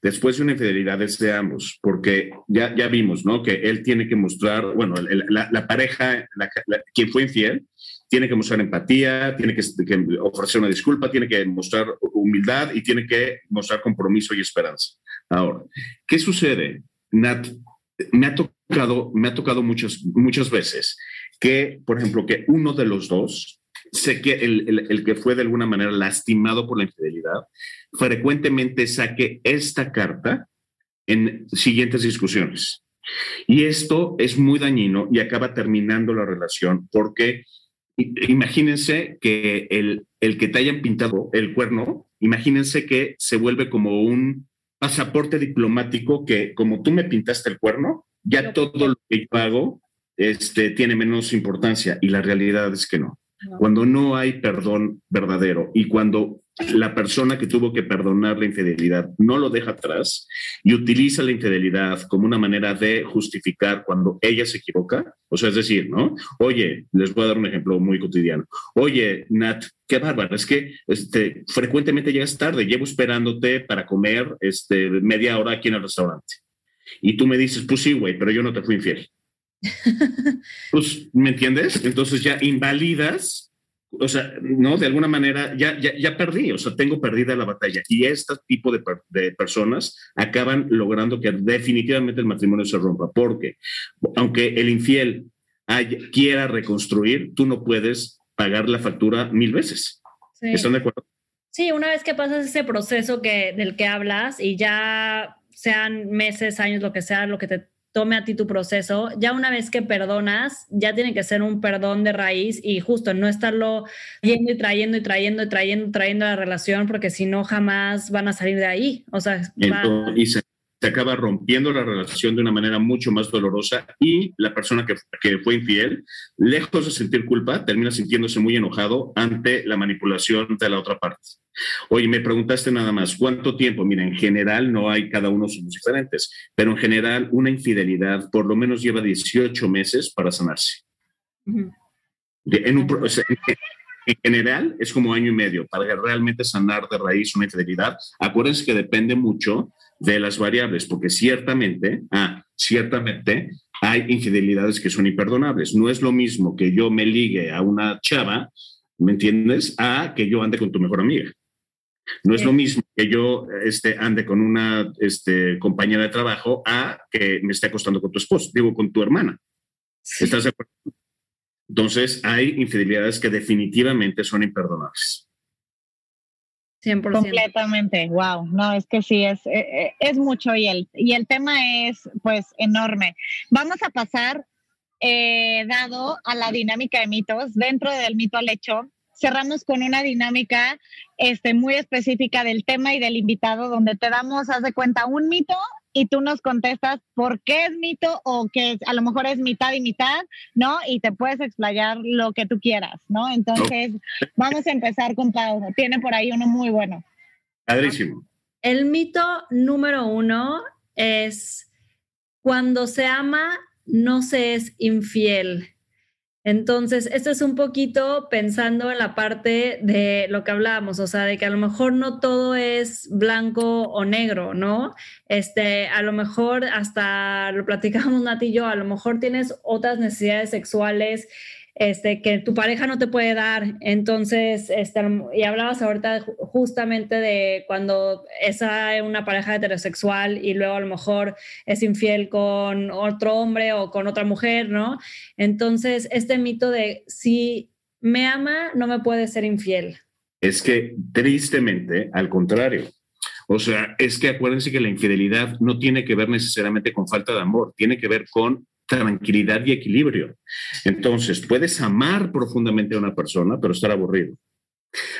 después de una infidelidad es de ambos, porque ya, ya vimos, ¿no? Que él tiene que mostrar, bueno, la, pareja, quien fue infiel, tiene que mostrar empatía, tiene que, ofrecer una disculpa, tiene que mostrar humildad y tiene que mostrar compromiso y esperanza. Ahora, ¿qué sucede? Nat, me ha tocado, me ha tocado muchas, muchas veces que, por ejemplo, que uno de los dos, sé que el, el, que fue de alguna manera lastimado por la infidelidad, frecuentemente saque esta carta en siguientes discusiones. Y esto es muy dañino y acaba terminando la relación porque imagínense que el, el que te hayan pintado el cuerno, imagínense que se vuelve como un pasaporte diplomático que como tú me pintaste el cuerno, ya todo lo que yo hago este, tiene menos importancia y la realidad es que no. Cuando no hay perdón verdadero y cuando la persona que tuvo que perdonar la infidelidad no lo deja atrás y utiliza la infidelidad como una manera de justificar cuando ella se equivoca. O sea, es decir, ¿no? Oye, les voy a dar un ejemplo muy cotidiano. Oye, Nat, qué bárbaro, es que este, frecuentemente llegas tarde, llevo esperándote para comer este, media hora aquí en el restaurante. Y tú me dices, pues sí, güey, pero yo no te fui infiel. [laughs] pues, ¿me entiendes? Entonces ya invalidas o sea, no, de alguna manera ya, ya, ya, perdí, o sea, tengo perdida la batalla. Y este tipo de, de, personas acaban logrando que definitivamente el matrimonio se rompa, porque aunque el infiel quiera reconstruir, tú no puedes pagar la factura mil veces. ¿Están de acuerdo? Sí, una vez que pasas ese proceso que, del que hablas y ya sean meses, años, lo que sea, lo que te tome a ti tu proceso, ya una vez que perdonas, ya tiene que ser un perdón de raíz y justo no estarlo yendo y trayendo y trayendo y trayendo, trayendo la relación, porque si no jamás van a salir de ahí. O sea, y se, acaba rompiendo la relación de una manera mucho más dolorosa y la persona que, que fue infiel, lejos de sentir culpa, termina sintiéndose muy enojado ante la manipulación de la otra parte. Oye, me preguntaste nada más, ¿cuánto tiempo? Mira, en general no hay, cada uno somos diferentes, pero en general una infidelidad por lo menos lleva 18 meses para sanarse. en, un, en general es como año y medio para realmente sanar de raíz una infidelidad. Acuérdense que depende mucho de las variables, porque ciertamente, ah, ciertamente hay infidelidades que son imperdonables. No es lo mismo que yo me ligue a una chava, ¿me entiendes? A que yo ande con tu mejor amiga. No es lo mismo que yo este, ande con una este, compañera de trabajo a que me esté acostando con tu esposo, digo, con tu hermana. ¿Estás de acuerdo? Entonces, hay infidelidades que definitivamente son imperdonables. 100%. Completamente, wow, no, es que sí, es, eh, eh, es, mucho y el, y el tema es pues enorme. Vamos a pasar, eh, dado a la dinámica de mitos, dentro del mito al hecho, cerramos con una dinámica este, muy específica del tema y del invitado, donde te damos, haz de cuenta, un mito y tú nos contestas por qué es mito o que a lo mejor es mitad y mitad, ¿no? Y te puedes explayar lo que tú quieras, ¿no? Entonces, vamos a empezar con Pau. Tiene por ahí uno muy bueno. Padrísimo. El mito número uno es cuando se ama, no se es infiel. Entonces, esto es un poquito pensando en la parte de lo que hablábamos, o sea, de que a lo mejor no todo es blanco o negro, ¿no? Este, a lo mejor hasta lo platicamos Nati y yo, a lo mejor tienes otras necesidades sexuales este, que tu pareja no te puede dar. Entonces, este, y hablabas ahorita justamente de cuando esa es una pareja heterosexual y luego a lo mejor es infiel con otro hombre o con otra mujer, ¿no? Entonces, este mito de si me ama, no me puede ser infiel. Es que tristemente, al contrario. O sea, es que acuérdense que la infidelidad no tiene que ver necesariamente con falta de amor, tiene que ver con tranquilidad y equilibrio. Entonces, puedes amar profundamente a una persona, pero estar aburrido.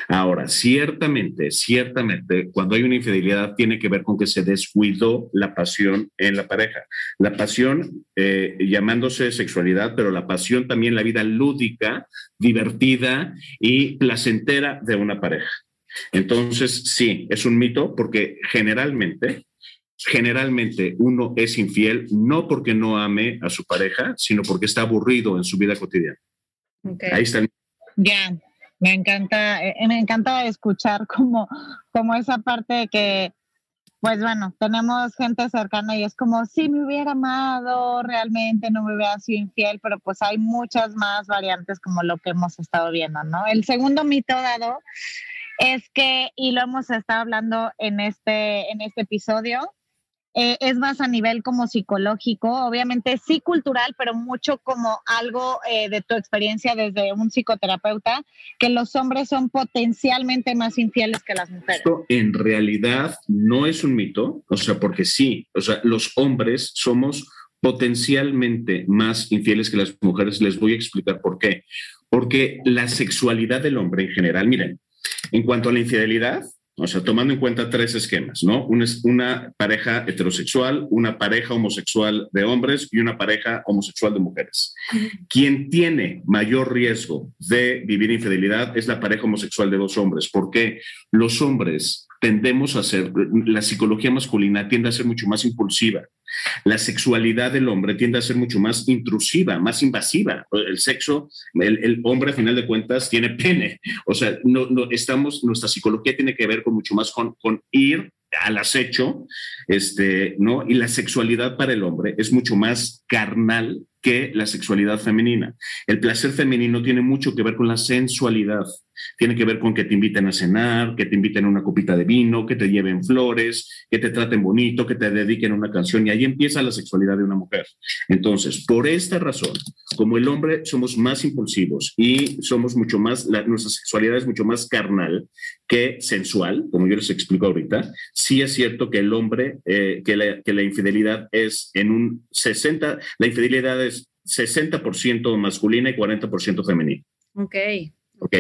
Ahora, ciertamente, ciertamente, cuando hay una infidelidad tiene que ver con que se descuidó la pasión en la pareja. La pasión eh, llamándose sexualidad, pero la pasión también la vida lúdica, divertida y placentera de una pareja. Entonces, sí, es un mito porque generalmente generalmente uno es infiel no porque no ame a su pareja, sino porque está aburrido en su vida cotidiana. Ahí está. Ya, me encanta, eh, me encanta escuchar como, como esa parte de que, pues bueno, tenemos gente cercana y es como, si me hubiera amado, realmente no me hubiera sido infiel, pero pues hay muchas más variantes como lo que hemos estado viendo, ¿no? El segundo mito dado es que, y lo hemos estado hablando en este, en este episodio, eh, es más a nivel como psicológico, obviamente sí cultural, pero mucho como algo eh, de tu experiencia desde un psicoterapeuta, que los hombres son potencialmente más infieles que las mujeres. Esto en realidad no es un mito, o sea, porque sí, o sea, los hombres somos potencialmente más infieles que las mujeres. Les voy a explicar por qué. Porque la sexualidad del hombre en general, miren, en cuanto a la infidelidad, o sea, tomando en cuenta tres esquemas, ¿no? Una, una pareja heterosexual, una pareja homosexual de hombres y una pareja homosexual de mujeres. Quien tiene mayor riesgo de vivir infidelidad es la pareja homosexual de dos hombres, porque los hombres tendemos a ser, la psicología masculina tiende a ser mucho más impulsiva. La sexualidad del hombre tiende a ser mucho más intrusiva, más invasiva. El sexo, el, hombre a final de cuentas tiene pene. O sea, no, no, estamos, nuestra psicología tiene que ver con mucho más con, con ir al acecho, este, ¿no? Y la sexualidad para el hombre es mucho más carnal que la sexualidad femenina. El placer femenino tiene mucho que ver con la sensualidad. Tiene que ver con que te inviten a cenar, que te inviten a una copita de vino, que te lleven flores, que te traten bonito, que te dediquen una canción y ahí empieza la sexualidad de una mujer. Entonces, por esta razón, como el hombre somos más impulsivos y somos mucho más, nuestra sexualidad es mucho más carnal que sensual, como yo les explico ahorita, sí es cierto que el hombre, eh, que, la, que la infidelidad es en un 60, la infidelidad es 60% masculina y 40% femenina. Ok. Ok.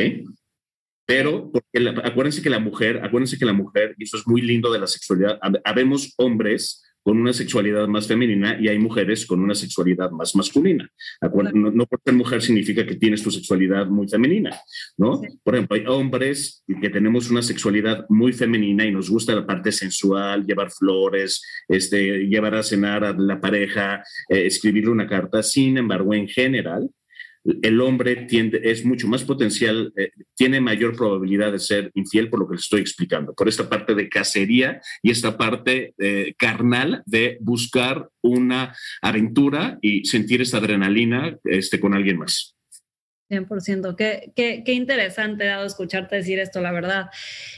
Pero porque acuérdense que la mujer, acuérdense que la mujer, y eso es muy lindo de la sexualidad, habemos hombres con una sexualidad más femenina y hay mujeres con una sexualidad más masculina. No, no por ser mujer significa que tienes tu sexualidad muy femenina, ¿no? Por ejemplo, hay hombres que tenemos una sexualidad muy femenina y nos gusta la parte sensual, llevar flores, este, llevar a cenar a la pareja, eh, escribirle una carta. Sin embargo, en general, el hombre tiende, es mucho más potencial, eh, tiene mayor probabilidad de ser infiel por lo que les estoy explicando, por esta parte de cacería y esta parte eh, carnal de buscar una aventura y sentir esta adrenalina este, con alguien más. 100%. Qué, qué, qué, interesante dado escucharte decir esto, la verdad.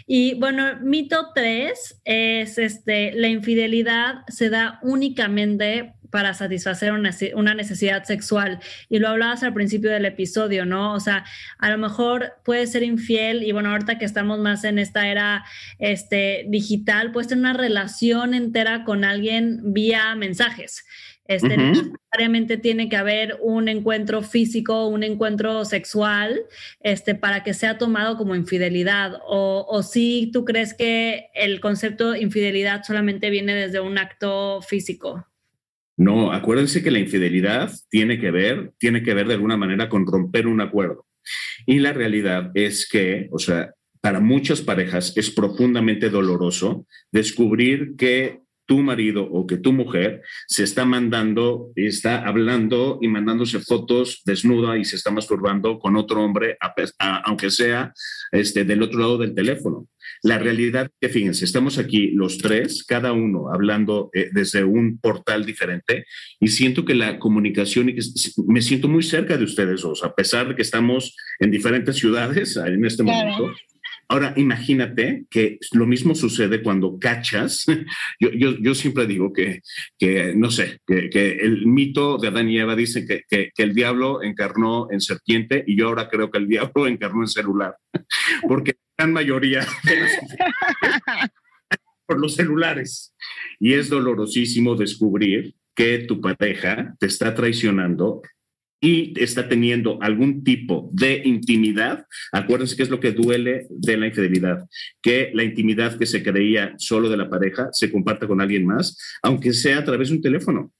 Y bueno, mito 3 es este, la infidelidad se da únicamente para satisfacer una, necesidad sexual. Y lo hablabas al principio del episodio, ¿no? O sea, a lo mejor puedes ser infiel y bueno, ahorita que estamos más en esta era este, digital, puedes tener una relación entera con alguien vía mensajes. Este, Necesariamente tiene que haber un encuentro físico, un encuentro sexual, este, para que sea tomado como infidelidad. O, o si tú crees que el concepto de infidelidad solamente viene desde un acto físico. No, acuérdense que la infidelidad tiene que ver, tiene que ver de alguna manera con romper un acuerdo. Y la realidad es que, o sea, para muchas parejas es profundamente doloroso descubrir que tu marido o que tu mujer se está mandando, está hablando y mandándose fotos desnuda y se está masturbando con otro hombre, aunque sea este, del otro lado del teléfono. La realidad que, fíjense, estamos aquí los tres, cada uno hablando eh, desde un portal diferente y siento que la comunicación, me siento muy cerca de ustedes dos, a pesar de que estamos en diferentes ciudades en este momento. Ahora, imagínate que lo mismo sucede cuando cachas. [laughs] Yo, yo, yo siempre digo que, que no sé, que, que, el mito de Adán y Eva dice que, que, el diablo encarnó en serpiente y yo ahora creo que el diablo [laughs] encarnó en celular, [laughs] porque la gran mayoría por los celulares. Y es dolorosísimo descubrir que tu pareja te está traicionando y está teniendo algún tipo de intimidad, acuérdense que es lo que duele de la infidelidad, que la intimidad que se creía solo de la pareja se comparte con alguien más, aunque sea a través de un teléfono.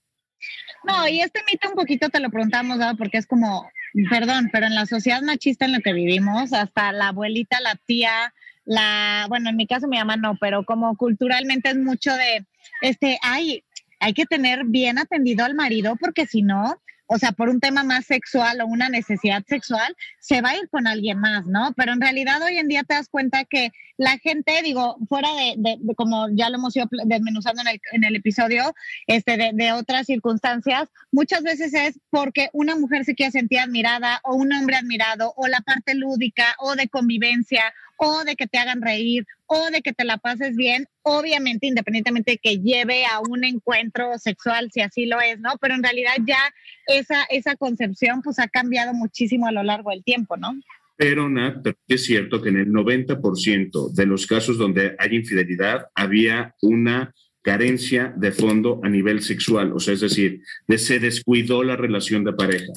No, y este mito un poquito te lo preguntamos, ¿no? porque es como, perdón, pero en la sociedad machista en la que vivimos, hasta la abuelita, la tía, la, bueno, en mi caso mi mamá no, pero como culturalmente es mucho de, este, ay, hay que tener bien atendido al marido porque si no, o sea, por un tema más sexual o una necesidad sexual, se va a ir con alguien más, ¿no? Pero en realidad hoy en día te das cuenta que la gente, digo, fuera de, como ya lo hemos ido desmenuzando en el, en el episodio, este, de, de, otras circunstancias, muchas veces es porque una mujer se quiere sentir admirada o un hombre admirado o la parte lúdica o de convivencia o de que te hagan reír o de que te la pases bien, obviamente independientemente de que lleve a un encuentro sexual, si así lo es, ¿no? Pero en realidad ya esa, esa concepción pues ha cambiado muchísimo a lo largo del tiempo, ¿no? Pero, Nat, es cierto que en el 90% de los casos donde hay infidelidad había una carencia de fondo a nivel sexual, o sea, es decir, de se descuidó la relación de pareja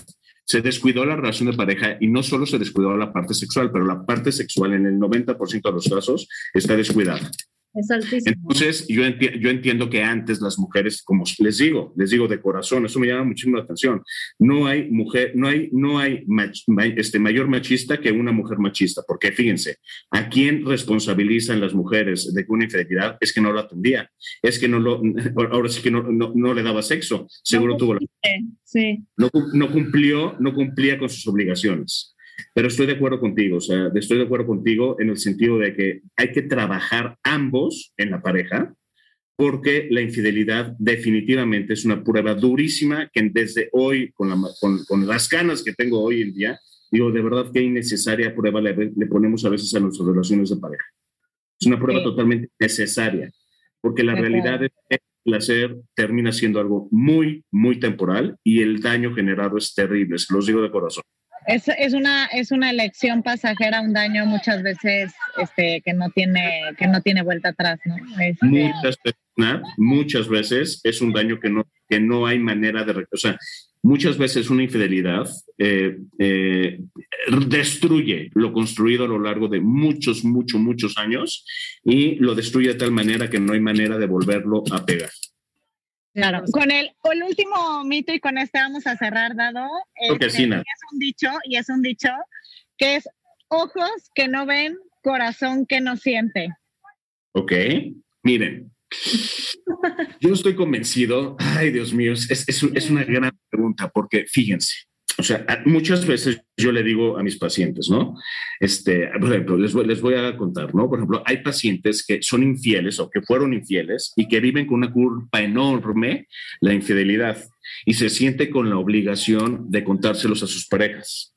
se descuidó la relación de pareja y no solo se descuidó la parte sexual, pero la parte sexual en el 90% de los casos está descuidada. Entonces, yo, yo entiendo que antes las mujeres, como les digo, les digo de corazón, eso me llama muchísimo la atención. No hay mujer, no hay, no hay este, mayor machista que una mujer machista, porque fíjense, ¿a quién responsabilizan las mujeres de que una infidelidad es que no lo atendía? Es que no lo, [laughs] ahora sí que no, no, le daba sexo, seguro tuvo la... Sí. No, no cumplió, no cumplía con sus obligaciones. Pero estoy de acuerdo contigo, o sea, estoy de acuerdo contigo en el sentido de que hay que trabajar ambos en la pareja, porque la infidelidad definitivamente es una prueba durísima que desde hoy, con, con, las ganas que tengo hoy en día, digo, de verdad que innecesaria prueba le, ponemos a veces a nuestras relaciones de pareja. Es una prueba totalmente necesaria, porque la realidad es que el placer termina siendo algo muy, muy temporal y el daño generado es terrible, se los digo de corazón. Es, es, una, es una elección pasajera, un daño muchas veces este, que, no tiene, que no tiene vuelta atrás, ¿no? Muchas, veces, muchas veces es un daño que no, que no hay manera de... O sea, muchas veces una infidelidad eh, eh, destruye lo construido a lo largo de muchos, muchos, muchos años y lo destruye de tal manera que no hay manera de volverlo a pegar. Claro, con el, el, último mito y con este vamos a cerrar, Dado. Este, es un dicho, y es un dicho que es ojos que no ven, corazón que no siente. Ok, miren, yo estoy convencido, ay Dios mío, es, es, es una gran pregunta porque fíjense, o sea, muchas veces yo le digo a mis pacientes, ¿no? Este, por ejemplo, les voy, les voy a contar, ¿no? Por ejemplo, hay pacientes que son infieles o que fueron infieles y que viven con una culpa enorme, la infidelidad, y se siente con la obligación de contárselos a sus parejas.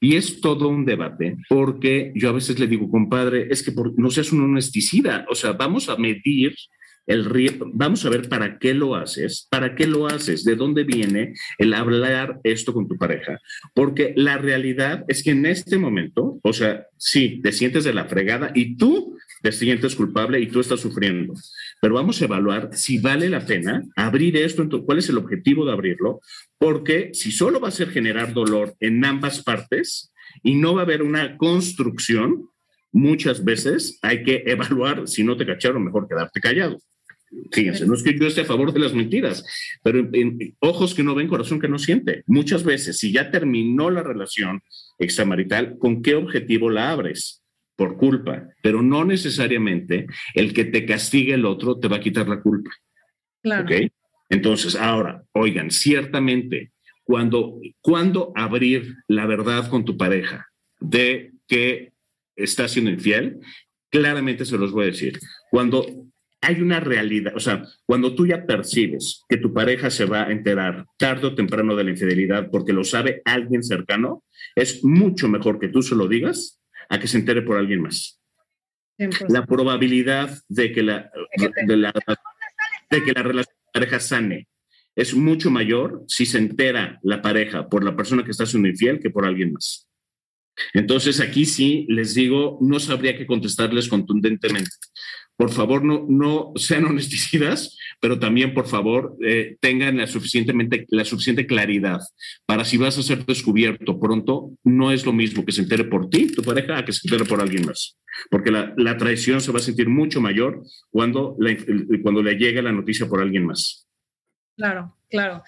Y es todo un debate, porque yo a veces le digo, compadre, es que por, no seas un honesticida, o sea, vamos a medir el vamos a ver para qué lo haces, para qué lo haces, de dónde viene el hablar esto con tu pareja. Porque la realidad es que en este momento, o sea, sí, te sientes de la fregada y tú te sientes culpable y tú estás sufriendo. Pero vamos a evaluar si vale la pena abrir esto, cuál es el objetivo de abrirlo, porque si solo va a ser generar dolor en ambas partes y no va a haber una construcción, muchas veces hay que evaluar si no te cacharon, mejor quedarte callado. Fíjense, no es que yo esté a favor de las mentiras, pero en, ojos que no ven, corazón que no siente. Muchas veces, si ya terminó la relación extramarital, ¿con qué objetivo la abres? Por culpa, pero no necesariamente el que te castigue el otro te va a quitar la culpa. Claro. Entonces, ahora, oigan, ciertamente, cuando, cuando abrir la verdad con tu pareja de que está siendo infiel, claramente se los voy a decir. Cuando hay una realidad, o sea, cuando tú ya percibes que tu pareja se va a enterar tarde o temprano de la infidelidad porque lo sabe alguien cercano, es mucho mejor que tú se lo digas a que se entere por alguien más. La probabilidad de que la, de, la, de que la relación de pareja sane es mucho mayor si se entera la pareja por la persona que está siendo infiel que por alguien más. Entonces aquí sí les digo, no sabría qué contestarles contundentemente por favor no, no sean honesticidas, pero también por favor eh, tengan la, suficientemente, la suficiente claridad para si vas a ser descubierto pronto, no es lo mismo que se entere por ti, tu pareja, a que se entere por alguien más. Porque la, la traición se va a sentir mucho mayor cuando, cuando le llegue la noticia por alguien más. Claro, claro.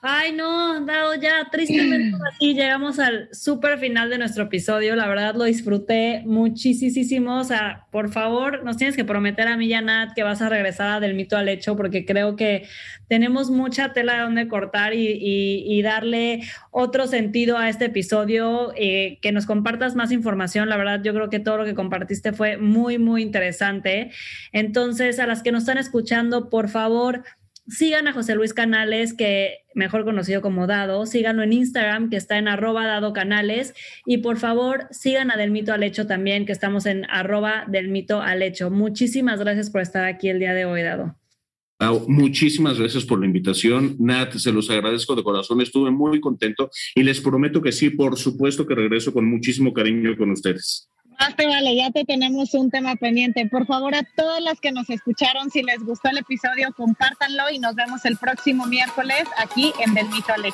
Ay, no, dado ya, tristemente [clears throat] así llegamos al súper final de nuestro episodio. La verdad lo disfruté muchísimo. O sea, por favor, nos tienes que prometer a mí y a Nat que vas a regresar a del mito al hecho, porque creo que tenemos mucha tela de donde cortar y, darle otro sentido a este episodio, eh, que nos compartas más información. La verdad, yo creo que todo lo que compartiste fue muy, muy interesante. Entonces, a las que nos están escuchando, por favor, Sigan a José Luis Canales, que mejor conocido como Dado. Síganlo en Instagram, que está en arroba Dado Canales. Y por favor, sigan a Del Mito al Hecho también, que estamos en arroba Del Mito al Hecho. Muchísimas gracias por estar aquí el día de hoy, Dado. muchísimas gracias por la invitación. Nat, se los agradezco de corazón. Estuve muy contento y les prometo que sí, por supuesto que regreso con muchísimo cariño con ustedes. Más te vale, ya te tenemos un tema pendiente. Por favor, a todas las que nos escucharon, si les gustó el episodio, compártanlo y nos vemos el próximo miércoles aquí en Del Mito al